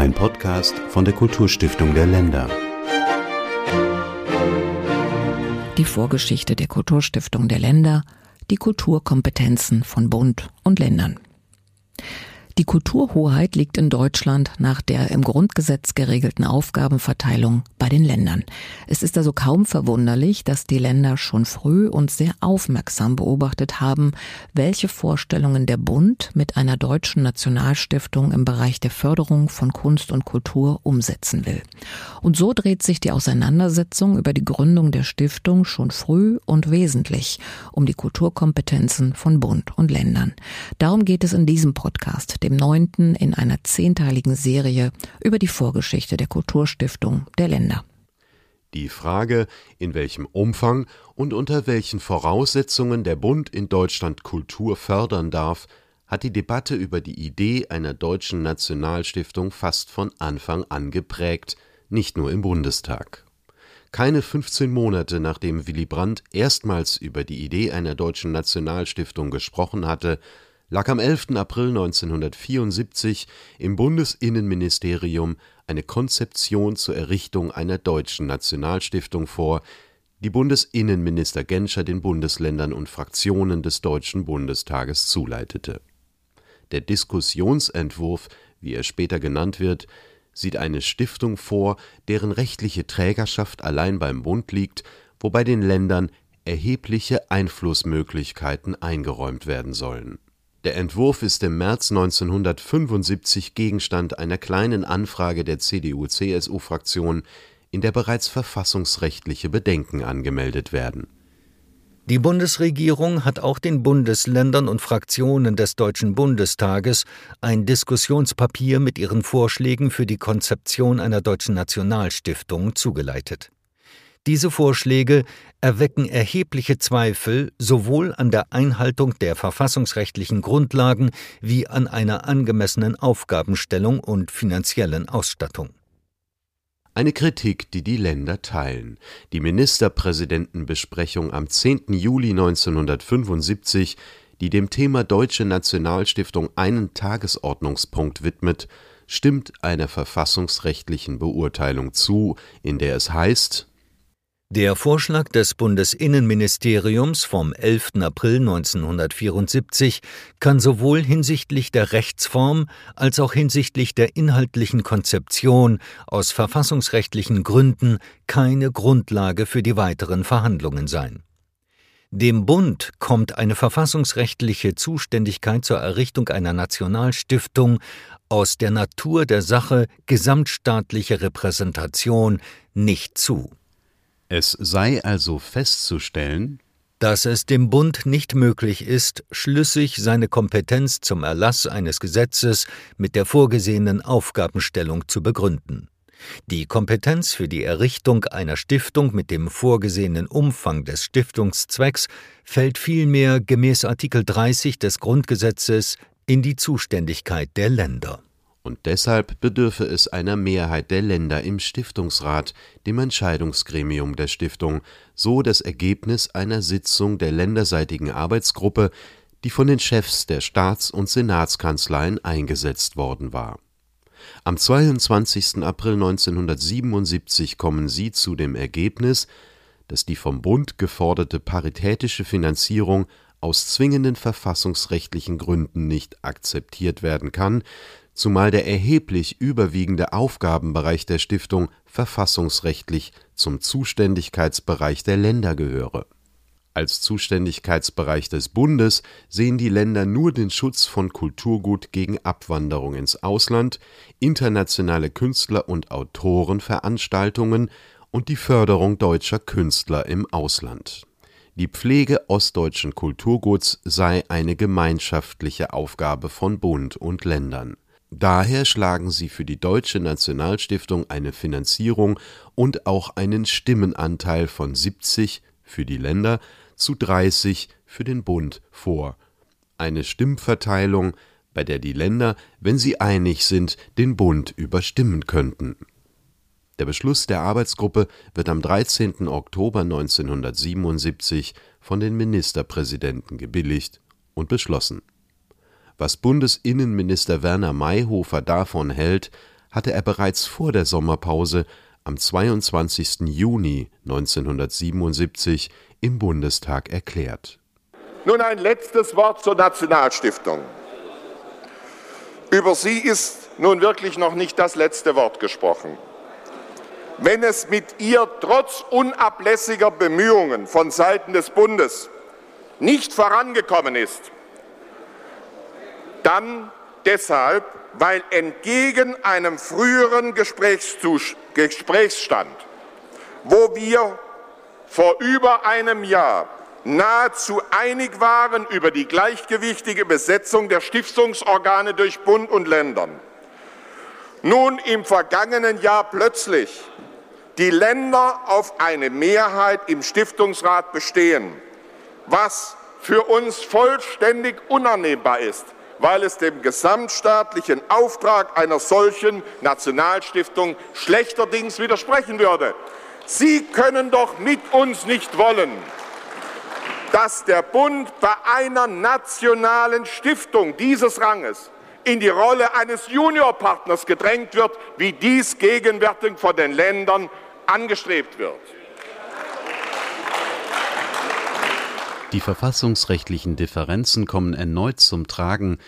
Ein Podcast von der Kulturstiftung der Länder. Die Vorgeschichte der Kulturstiftung der Länder, die Kulturkompetenzen von Bund und Ländern. Die Kulturhoheit liegt in Deutschland nach der im Grundgesetz geregelten Aufgabenverteilung bei den Ländern. Es ist also kaum verwunderlich, dass die Länder schon früh und sehr aufmerksam beobachtet haben, welche Vorstellungen der Bund mit einer deutschen Nationalstiftung im Bereich der Förderung von Kunst und Kultur umsetzen will. Und so dreht sich die Auseinandersetzung über die Gründung der Stiftung schon früh und wesentlich um die Kulturkompetenzen von Bund und Ländern. Darum geht es in diesem Podcast, dem neunten in einer zehnteiligen Serie über die Vorgeschichte der Kulturstiftung der Länder. Die Frage, in welchem Umfang und unter welchen Voraussetzungen der Bund in Deutschland Kultur fördern darf, hat die Debatte über die Idee einer deutschen Nationalstiftung fast von Anfang an geprägt, nicht nur im Bundestag. Keine 15 Monate nachdem Willy Brandt erstmals über die Idee einer deutschen Nationalstiftung gesprochen hatte, lag am 11. April 1974 im Bundesinnenministerium eine Konzeption zur Errichtung einer deutschen Nationalstiftung vor, die Bundesinnenminister Genscher den Bundesländern und Fraktionen des Deutschen Bundestages zuleitete. Der Diskussionsentwurf, wie er später genannt wird, sieht eine Stiftung vor, deren rechtliche Trägerschaft allein beim Bund liegt, wobei den Ländern erhebliche Einflussmöglichkeiten eingeräumt werden sollen der Entwurf ist im März 1975 Gegenstand einer Kleinen Anfrage der CDU/CSU-Fraktion, in der bereits verfassungsrechtliche Bedenken angemeldet werden. Die Bundesregierung hat auch den Bundesländern und Fraktionen des Deutschen Bundestages ein Diskussionspapier mit ihren Vorschlägen für die Konzeption einer deutschen Nationalstiftung zugeleitet diese Vorschläge erwecken erhebliche Zweifel sowohl an der Einhaltung der verfassungsrechtlichen Grundlagen wie an einer angemessenen Aufgabenstellung und finanziellen Ausstattung. Eine Kritik, die die Länder teilen. Die Ministerpräsidentenbesprechung am 10. Juli 1975, die dem Thema Deutsche Nationalstiftung einen Tagesordnungspunkt widmet, stimmt einer verfassungsrechtlichen Beurteilung zu, in der es heißt der Vorschlag des Bundesinnenministeriums vom 11. April 1974 kann sowohl hinsichtlich der Rechtsform als auch hinsichtlich der inhaltlichen Konzeption aus verfassungsrechtlichen Gründen keine Grundlage für die weiteren Verhandlungen sein. Dem Bund kommt eine verfassungsrechtliche Zuständigkeit zur Errichtung einer Nationalstiftung aus der Natur der Sache gesamtstaatliche Repräsentation nicht zu es sei also festzustellen, dass es dem Bund nicht möglich ist, schlüssig seine Kompetenz zum Erlass eines Gesetzes mit der vorgesehenen Aufgabenstellung zu begründen. Die Kompetenz für die Errichtung einer Stiftung mit dem vorgesehenen Umfang des Stiftungszwecks fällt vielmehr gemäß Artikel 30 des Grundgesetzes in die Zuständigkeit der Länder und deshalb bedürfe es einer Mehrheit der Länder im Stiftungsrat, dem Entscheidungsgremium der Stiftung, so das Ergebnis einer Sitzung der länderseitigen Arbeitsgruppe, die von den Chefs der Staats- und Senatskanzleien eingesetzt worden war. Am 22. April 1977 kommen sie zu dem Ergebnis, dass die vom Bund geforderte paritätische Finanzierung aus zwingenden verfassungsrechtlichen Gründen nicht akzeptiert werden kann, zumal der erheblich überwiegende Aufgabenbereich der Stiftung verfassungsrechtlich zum Zuständigkeitsbereich der Länder gehöre. Als Zuständigkeitsbereich des Bundes sehen die Länder nur den Schutz von Kulturgut gegen Abwanderung ins Ausland, internationale Künstler und Autorenveranstaltungen und die Förderung deutscher Künstler im Ausland. Die Pflege ostdeutschen Kulturguts sei eine gemeinschaftliche Aufgabe von Bund und Ländern Daher schlagen sie für die Deutsche Nationalstiftung eine Finanzierung und auch einen Stimmenanteil von 70 für die Länder zu 30 für den Bund vor, eine Stimmverteilung, bei der die Länder, wenn sie einig sind, den Bund überstimmen könnten. Der Beschluss der Arbeitsgruppe wird am 13. Oktober 1977 von den Ministerpräsidenten gebilligt und beschlossen was Bundesinnenminister Werner Mayhofer davon hält, hatte er bereits vor der Sommerpause am 22. Juni 1977 im Bundestag erklärt. Nun ein letztes Wort zur Nationalstiftung. Über sie ist nun wirklich noch nicht das letzte Wort gesprochen. Wenn es mit ihr trotz unablässiger Bemühungen von Seiten des Bundes nicht vorangekommen ist, dann deshalb, weil entgegen einem früheren Gesprächsstand, wo wir vor über einem Jahr nahezu einig waren über die gleichgewichtige Besetzung der Stiftungsorgane durch Bund und Ländern, nun im vergangenen Jahr plötzlich die Länder auf eine Mehrheit im Stiftungsrat bestehen, was für uns vollständig unannehmbar ist, weil es dem gesamtstaatlichen Auftrag einer solchen Nationalstiftung schlechterdings widersprechen würde. Sie können doch mit uns nicht wollen, dass der Bund bei einer nationalen Stiftung dieses Ranges in die Rolle eines Juniorpartners gedrängt wird, wie dies gegenwärtig von den Ländern angestrebt wird. Die verfassungsrechtlichen Differenzen kommen erneut zum Tragen,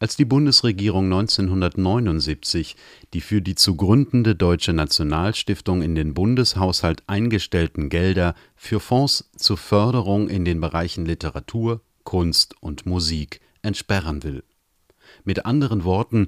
als die Bundesregierung 1979 die für die zu gründende Deutsche Nationalstiftung in den Bundeshaushalt eingestellten Gelder für Fonds zur Förderung in den Bereichen Literatur, Kunst und Musik entsperren will. Mit anderen Worten,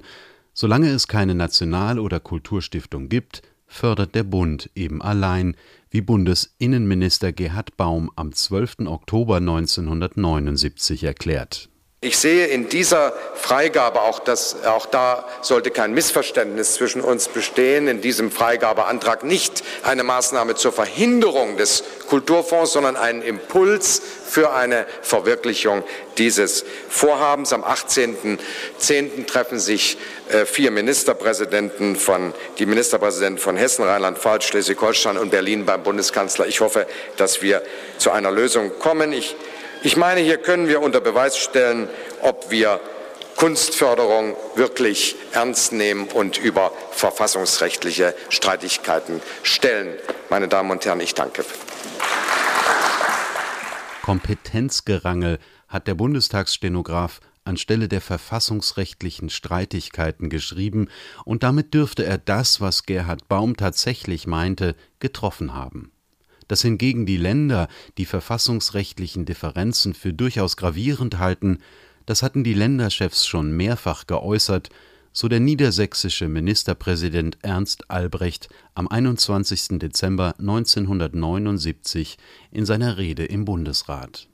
solange es keine National- oder Kulturstiftung gibt, fördert der Bund eben allein, wie Bundesinnenminister Gerhard Baum am 12. Oktober 1979 erklärt. Ich sehe in dieser Freigabe, auch, das, auch da sollte kein Missverständnis zwischen uns bestehen, in diesem Freigabeantrag nicht eine Maßnahme zur Verhinderung des Kulturfonds, sondern einen Impuls für eine Verwirklichung dieses Vorhabens. Am 18.10. treffen sich äh, vier Ministerpräsidenten von, die Ministerpräsidenten von Hessen, Rheinland-Pfalz, Schleswig-Holstein und Berlin beim Bundeskanzler. Ich hoffe, dass wir zu einer Lösung kommen. Ich ich meine, hier können wir unter Beweis stellen, ob wir Kunstförderung wirklich ernst nehmen und über verfassungsrechtliche Streitigkeiten stellen. Meine Damen und Herren, ich danke. Kompetenzgerangel hat der Bundestagsstenograf anstelle der verfassungsrechtlichen Streitigkeiten geschrieben, und damit dürfte er das, was Gerhard Baum tatsächlich meinte, getroffen haben dass hingegen die Länder die verfassungsrechtlichen Differenzen für durchaus gravierend halten, das hatten die Länderchefs schon mehrfach geäußert, so der niedersächsische Ministerpräsident Ernst Albrecht am 21. Dezember 1979 in seiner Rede im Bundesrat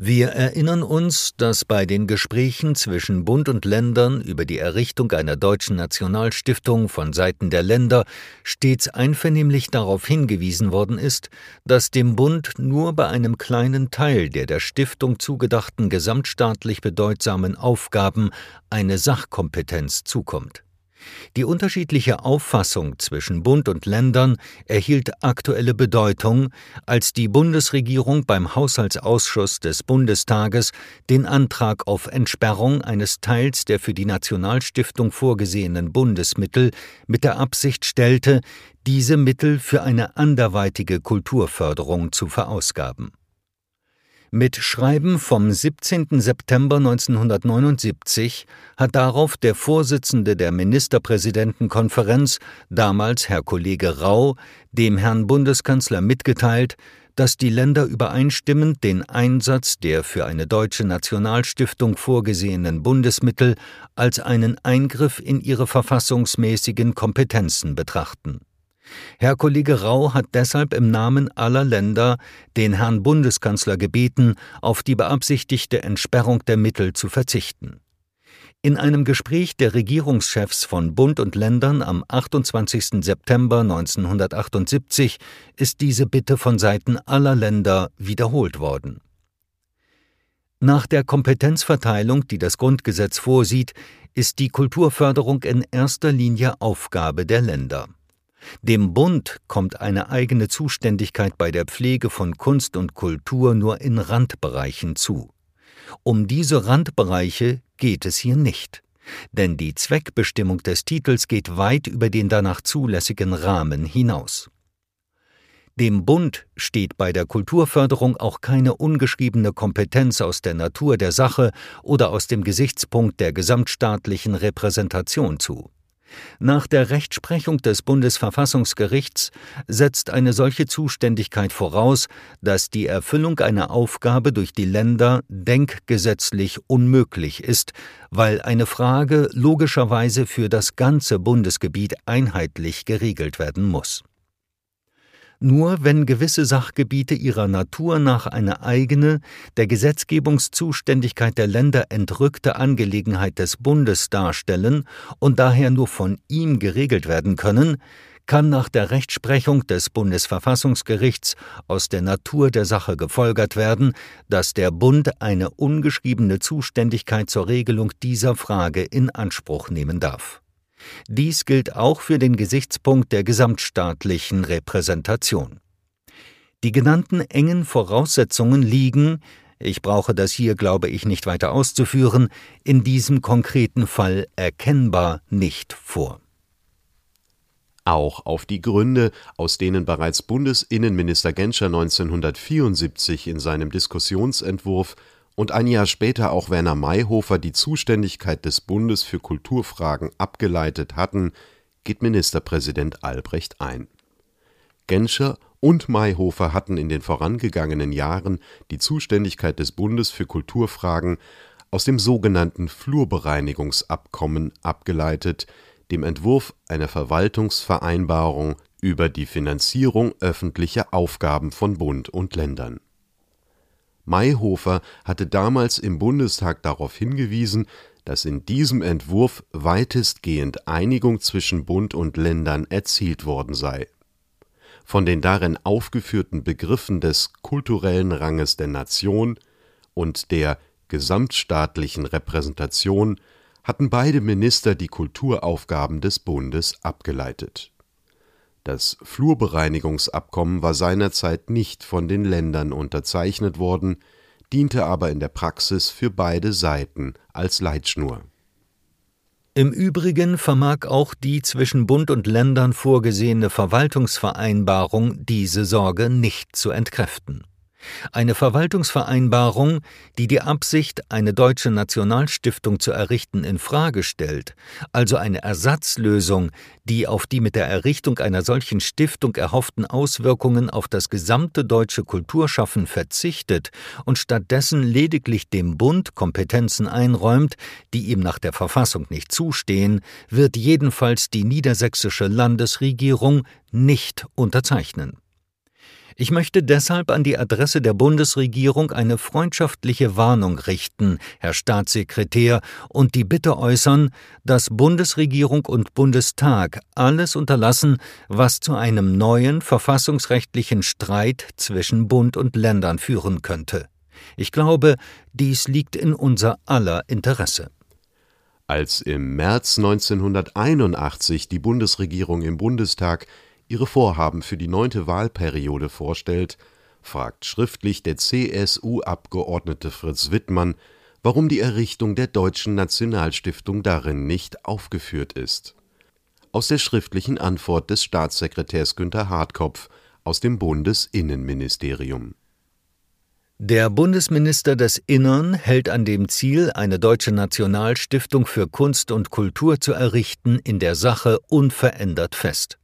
wir erinnern uns, dass bei den Gesprächen zwischen Bund und Ländern über die Errichtung einer deutschen Nationalstiftung von Seiten der Länder stets einvernehmlich darauf hingewiesen worden ist, dass dem Bund nur bei einem kleinen Teil der der Stiftung zugedachten gesamtstaatlich bedeutsamen Aufgaben eine Sachkompetenz zukommt die unterschiedliche Auffassung zwischen Bund und Ländern erhielt aktuelle Bedeutung, als die Bundesregierung beim Haushaltsausschuss des Bundestages den Antrag auf Entsperrung eines Teils der für die Nationalstiftung vorgesehenen Bundesmittel mit der Absicht stellte, diese Mittel für eine anderweitige Kulturförderung zu verausgaben mit Schreiben vom 17. September 1979 hat darauf der Vorsitzende der Ministerpräsidentenkonferenz, damals Herr Kollege Rau, dem Herrn Bundeskanzler mitgeteilt, dass die Länder übereinstimmend den Einsatz der für eine deutsche Nationalstiftung vorgesehenen Bundesmittel als einen Eingriff in ihre verfassungsmäßigen Kompetenzen betrachten Herr Kollege Rau hat deshalb im Namen aller Länder den Herrn Bundeskanzler gebeten, auf die beabsichtigte Entsperrung der Mittel zu verzichten. In einem Gespräch der Regierungschefs von Bund und Ländern am 28. September 1978 ist diese Bitte von Seiten aller Länder wiederholt worden. Nach der Kompetenzverteilung, die das Grundgesetz vorsieht, ist die Kulturförderung in erster Linie Aufgabe der Länder. Dem Bund kommt eine eigene Zuständigkeit bei der Pflege von Kunst und Kultur nur in Randbereichen zu. Um diese Randbereiche geht es hier nicht. Denn die Zweckbestimmung des Titels geht weit über den danach zulässigen Rahmen hinaus. Dem Bund steht bei der Kulturförderung auch keine ungeschriebene Kompetenz aus der Natur der Sache oder aus dem Gesichtspunkt der gesamtstaatlichen Repräsentation zu. Nach der Rechtsprechung des Bundesverfassungsgerichts setzt eine solche Zuständigkeit voraus, dass die Erfüllung einer Aufgabe durch die Länder denkgesetzlich unmöglich ist, weil eine Frage logischerweise für das ganze Bundesgebiet einheitlich geregelt werden muss nur wenn gewisse Sachgebiete ihrer Natur nach eine eigene, der Gesetzgebungszuständigkeit der Länder entrückte Angelegenheit des Bundes darstellen und daher nur von ihm geregelt werden können, kann nach der Rechtsprechung des Bundesverfassungsgerichts aus der Natur der Sache gefolgert werden, dass der Bund eine ungeschriebene Zuständigkeit zur Regelung dieser Frage in Anspruch nehmen darf dies gilt auch für den Gesichtspunkt der gesamtstaatlichen Repräsentation. Die genannten engen Voraussetzungen liegen, ich brauche das hier, glaube ich, nicht weiter auszuführen, in diesem konkreten Fall erkennbar nicht vor. Auch auf die Gründe, aus denen bereits Bundesinnenminister Genscher 1974 in seinem Diskussionsentwurf und ein Jahr später auch Werner Mayhofer die Zuständigkeit des Bundes für Kulturfragen abgeleitet hatten, geht Ministerpräsident Albrecht ein. Genscher und Mayhofer hatten in den vorangegangenen Jahren die Zuständigkeit des Bundes für Kulturfragen aus dem sogenannten Flurbereinigungsabkommen abgeleitet, dem Entwurf einer Verwaltungsvereinbarung über die Finanzierung öffentlicher Aufgaben von Bund und Ländern Mayhofer hatte damals im Bundestag darauf hingewiesen, dass in diesem Entwurf weitestgehend Einigung zwischen Bund und Ländern erzielt worden sei. Von den darin aufgeführten Begriffen des kulturellen Ranges der Nation und der gesamtstaatlichen Repräsentation hatten beide Minister die Kulturaufgaben des Bundes abgeleitet das Flurbereinigungsabkommen war seinerzeit nicht von den Ländern unterzeichnet worden, diente aber in der Praxis für beide Seiten als Leitschnur. Im Übrigen vermag auch die zwischen Bund und Ländern vorgesehene Verwaltungsvereinbarung diese Sorge nicht zu entkräften eine Verwaltungsvereinbarung, die die Absicht, eine deutsche Nationalstiftung zu errichten, in Frage stellt, also eine Ersatzlösung, die auf die mit der Errichtung einer solchen Stiftung erhofften Auswirkungen auf das gesamte deutsche Kulturschaffen verzichtet und stattdessen lediglich dem Bund Kompetenzen einräumt, die ihm nach der Verfassung nicht zustehen, wird jedenfalls die niedersächsische Landesregierung nicht unterzeichnen ich möchte deshalb an die Adresse der Bundesregierung eine freundschaftliche Warnung richten, Herr Staatssekretär, und die Bitte äußern, dass Bundesregierung und Bundestag alles unterlassen, was zu einem neuen verfassungsrechtlichen Streit zwischen Bund und Ländern führen könnte. Ich glaube, dies liegt in unser aller Interesse. Als im März 1981 die Bundesregierung im Bundestag ihre Vorhaben für die neunte Wahlperiode vorstellt, fragt schriftlich der CSU-Abgeordnete Fritz Wittmann, warum die Errichtung der Deutschen Nationalstiftung darin nicht aufgeführt ist. Aus der schriftlichen Antwort des Staatssekretärs Günter Hartkopf aus dem Bundesinnenministerium. Der Bundesminister des Innern hält an dem Ziel, eine deutsche Nationalstiftung für Kunst und Kultur zu errichten, in der Sache unverändert fest.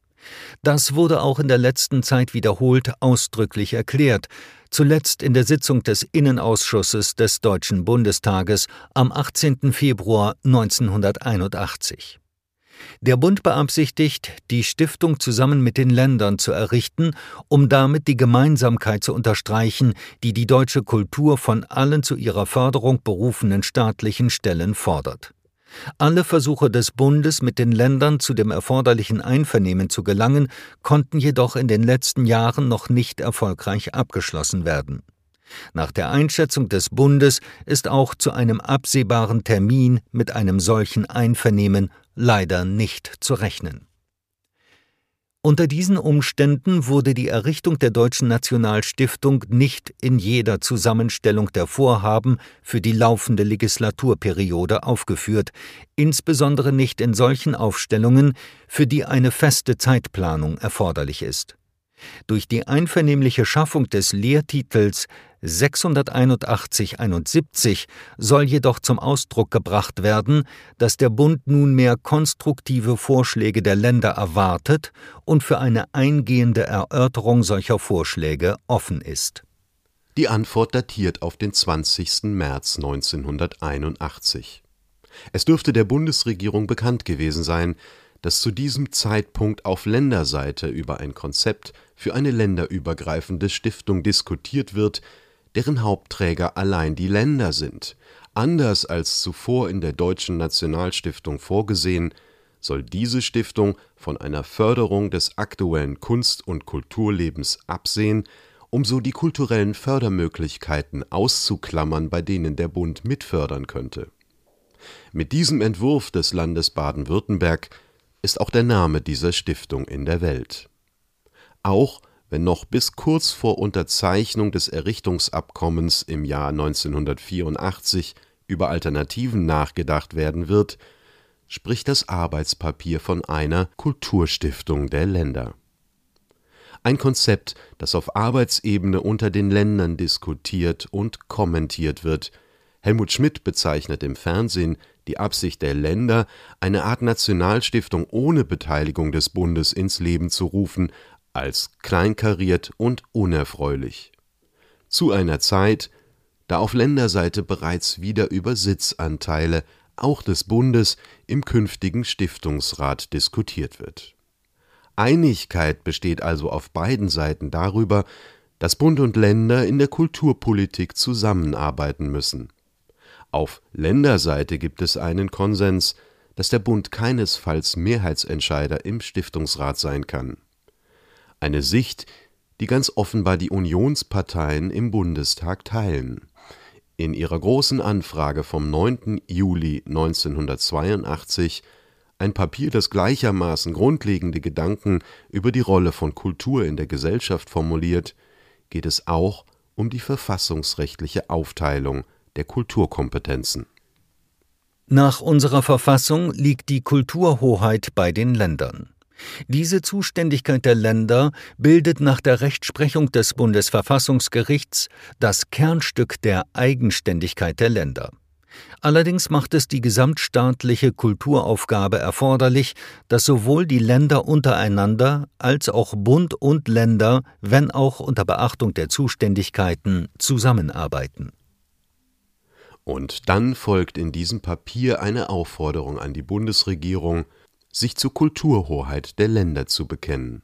Das wurde auch in der letzten Zeit wiederholt ausdrücklich erklärt, zuletzt in der Sitzung des Innenausschusses des Deutschen Bundestages am 18. Februar 1981. Der Bund beabsichtigt, die Stiftung zusammen mit den Ländern zu errichten, um damit die Gemeinsamkeit zu unterstreichen, die die deutsche Kultur von allen zu ihrer Förderung berufenen staatlichen Stellen fordert. Alle Versuche des Bundes, mit den Ländern zu dem erforderlichen Einvernehmen zu gelangen, konnten jedoch in den letzten Jahren noch nicht erfolgreich abgeschlossen werden. Nach der Einschätzung des Bundes ist auch zu einem absehbaren Termin mit einem solchen Einvernehmen leider nicht zu rechnen Unter diesen Umständen wurde die Errichtung der Deutschen Nationalstiftung nicht in jeder Zusammenstellung der Vorhaben für die laufende Legislaturperiode aufgeführt, insbesondere nicht in solchen Aufstellungen, für die eine feste Zeitplanung erforderlich ist. Durch die einvernehmliche Schaffung des Lehrtitels 681-71 soll jedoch zum Ausdruck gebracht werden, dass der Bund nunmehr konstruktive Vorschläge der Länder erwartet und für eine eingehende Erörterung solcher Vorschläge offen ist. Die Antwort datiert auf den 20. März 1981. Es dürfte der Bundesregierung bekannt gewesen sein, dass zu diesem Zeitpunkt auf Länderseite über ein Konzept für eine länderübergreifende Stiftung diskutiert wird, deren Hauptträger allein die Länder sind. Anders als zuvor in der Deutschen Nationalstiftung vorgesehen, soll diese Stiftung von einer Förderung des aktuellen Kunst- und Kulturlebens absehen, um so die kulturellen Fördermöglichkeiten auszuklammern, bei denen der Bund mitfördern könnte. Mit diesem Entwurf des Landes Baden-Württemberg ist auch der Name dieser Stiftung in der Welt. Auch wenn noch bis kurz vor Unterzeichnung des Errichtungsabkommens im Jahr 1984 über Alternativen nachgedacht werden wird, spricht das Arbeitspapier von einer Kulturstiftung der Länder. Ein Konzept, das auf Arbeitsebene unter den Ländern diskutiert und kommentiert wird. Helmut Schmidt bezeichnet im Fernsehen die Absicht der Länder, eine Art Nationalstiftung ohne Beteiligung des Bundes ins Leben zu rufen, als kleinkariert und unerfreulich. Zu einer Zeit, da auf Länderseite bereits wieder über Sitzanteile auch des Bundes im künftigen Stiftungsrat diskutiert wird. Einigkeit besteht also auf beiden Seiten darüber, dass Bund und Länder in der Kulturpolitik zusammenarbeiten müssen. Auf Länderseite gibt es einen Konsens, dass der Bund keinesfalls Mehrheitsentscheider im Stiftungsrat sein kann. Eine Sicht, die ganz offenbar die Unionsparteien im Bundestag teilen. In ihrer großen Anfrage vom 9. Juli 1982 ein Papier, das gleichermaßen grundlegende Gedanken über die Rolle von Kultur in der Gesellschaft formuliert, geht es auch um die verfassungsrechtliche Aufteilung der Kulturkompetenzen. Nach unserer Verfassung liegt die Kulturhoheit bei den Ländern. Diese Zuständigkeit der Länder bildet nach der Rechtsprechung des Bundesverfassungsgerichts das Kernstück der Eigenständigkeit der Länder. Allerdings macht es die gesamtstaatliche Kulturaufgabe erforderlich, dass sowohl die Länder untereinander als auch Bund und Länder, wenn auch unter Beachtung der Zuständigkeiten, zusammenarbeiten und dann folgt in diesem Papier eine Aufforderung an die Bundesregierung, sich zur Kulturhoheit der Länder zu bekennen.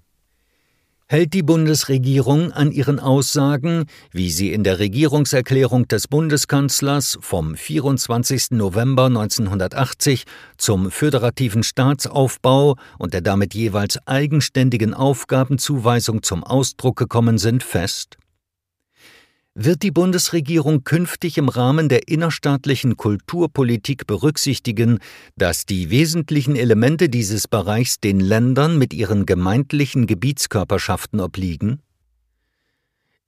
Hält die Bundesregierung an ihren Aussagen, wie sie in der Regierungserklärung des Bundeskanzlers vom 24. November 1980 zum föderativen Staatsaufbau und der damit jeweils eigenständigen Aufgabenzuweisung zum Ausdruck gekommen sind, fest? Wird die Bundesregierung künftig im Rahmen der innerstaatlichen Kulturpolitik berücksichtigen, dass die wesentlichen Elemente dieses Bereichs den Ländern mit ihren gemeindlichen Gebietskörperschaften obliegen?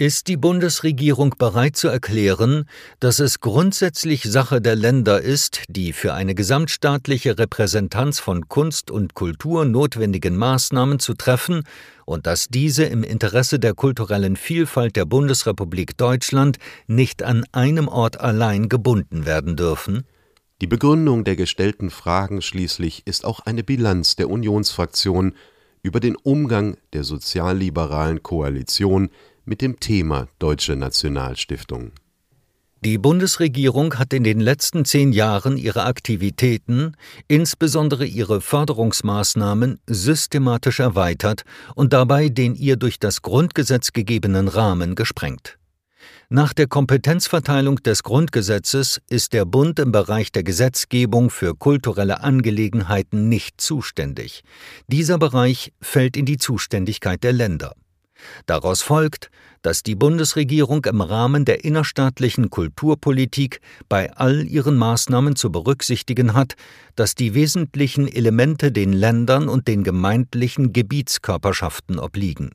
Ist die Bundesregierung bereit zu erklären, dass es grundsätzlich Sache der Länder ist, die für eine gesamtstaatliche Repräsentanz von Kunst und Kultur notwendigen Maßnahmen zu treffen und dass diese im Interesse der kulturellen Vielfalt der Bundesrepublik Deutschland nicht an einem Ort allein gebunden werden dürfen? Die Begründung der gestellten Fragen schließlich ist auch eine Bilanz der Unionsfraktion über den Umgang der sozialliberalen Koalition mit dem Thema Deutsche Nationalstiftung. Die Bundesregierung hat in den letzten zehn Jahren ihre Aktivitäten, insbesondere ihre Förderungsmaßnahmen, systematisch erweitert und dabei den ihr durch das Grundgesetz gegebenen Rahmen gesprengt. Nach der Kompetenzverteilung des Grundgesetzes ist der Bund im Bereich der Gesetzgebung für kulturelle Angelegenheiten nicht zuständig. Dieser Bereich fällt in die Zuständigkeit der Länder. Daraus folgt, dass die Bundesregierung im Rahmen der innerstaatlichen Kulturpolitik bei all ihren Maßnahmen zu berücksichtigen hat, dass die wesentlichen Elemente den Ländern und den gemeindlichen Gebietskörperschaften obliegen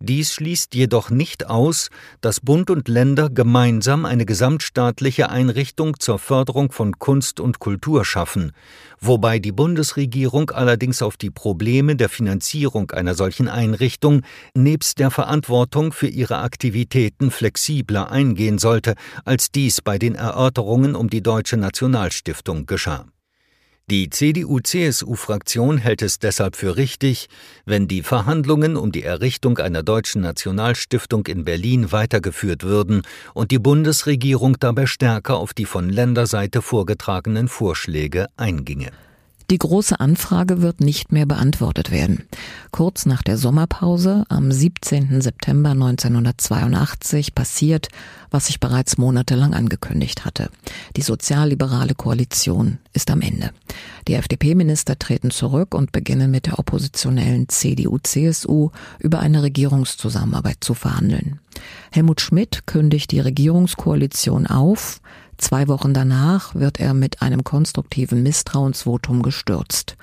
dies schließt jedoch nicht aus, dass Bund und Länder gemeinsam eine gesamtstaatliche Einrichtung zur Förderung von Kunst und Kultur schaffen, wobei die Bundesregierung allerdings auf die Probleme der Finanzierung einer solchen Einrichtung nebst der Verantwortung für ihre Aktivitäten flexibler eingehen sollte, als dies bei den Erörterungen um die Deutsche Nationalstiftung geschah die CDU-CSU-Fraktion hält es deshalb für richtig, wenn die Verhandlungen um die Errichtung einer deutschen Nationalstiftung in Berlin weitergeführt würden und die Bundesregierung dabei stärker auf die von Länderseite vorgetragenen Vorschläge einginge die große Anfrage wird nicht mehr beantwortet werden. Kurz nach der Sommerpause am 17. September 1982 passiert, was ich bereits monatelang angekündigt hatte. Die sozialliberale Koalition ist am Ende. Die FDP-Minister treten zurück und beginnen mit der oppositionellen CDU-CSU über eine Regierungszusammenarbeit zu verhandeln. Helmut Schmidt kündigt die Regierungskoalition auf, Zwei Wochen danach wird er mit einem konstruktiven Misstrauensvotum gestürzt.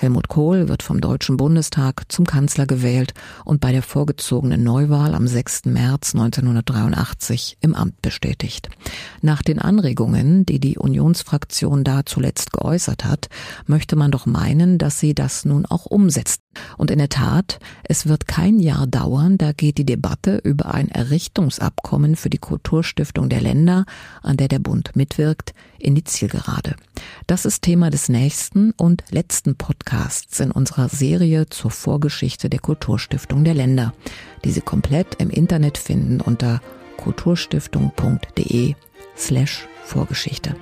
Helmut Kohl wird vom Deutschen Bundestag zum Kanzler gewählt und bei der vorgezogenen Neuwahl am 6. März 1983 im Amt bestätigt. Nach den Anregungen, die die Unionsfraktion da zuletzt geäußert hat, möchte man doch meinen, dass sie das nun auch umsetzt. Und in der Tat, es wird kein Jahr dauern, da geht die Debatte über ein Errichtungsabkommen für die Kulturstiftung der Länder, an der der Bund mitwirkt, in die Zielgerade. Das ist Thema des nächsten und letzten Podcasts in unserer Serie zur Vorgeschichte der Kulturstiftung der Länder, die Sie komplett im Internet finden unter kulturstiftung.de slash Vorgeschichte.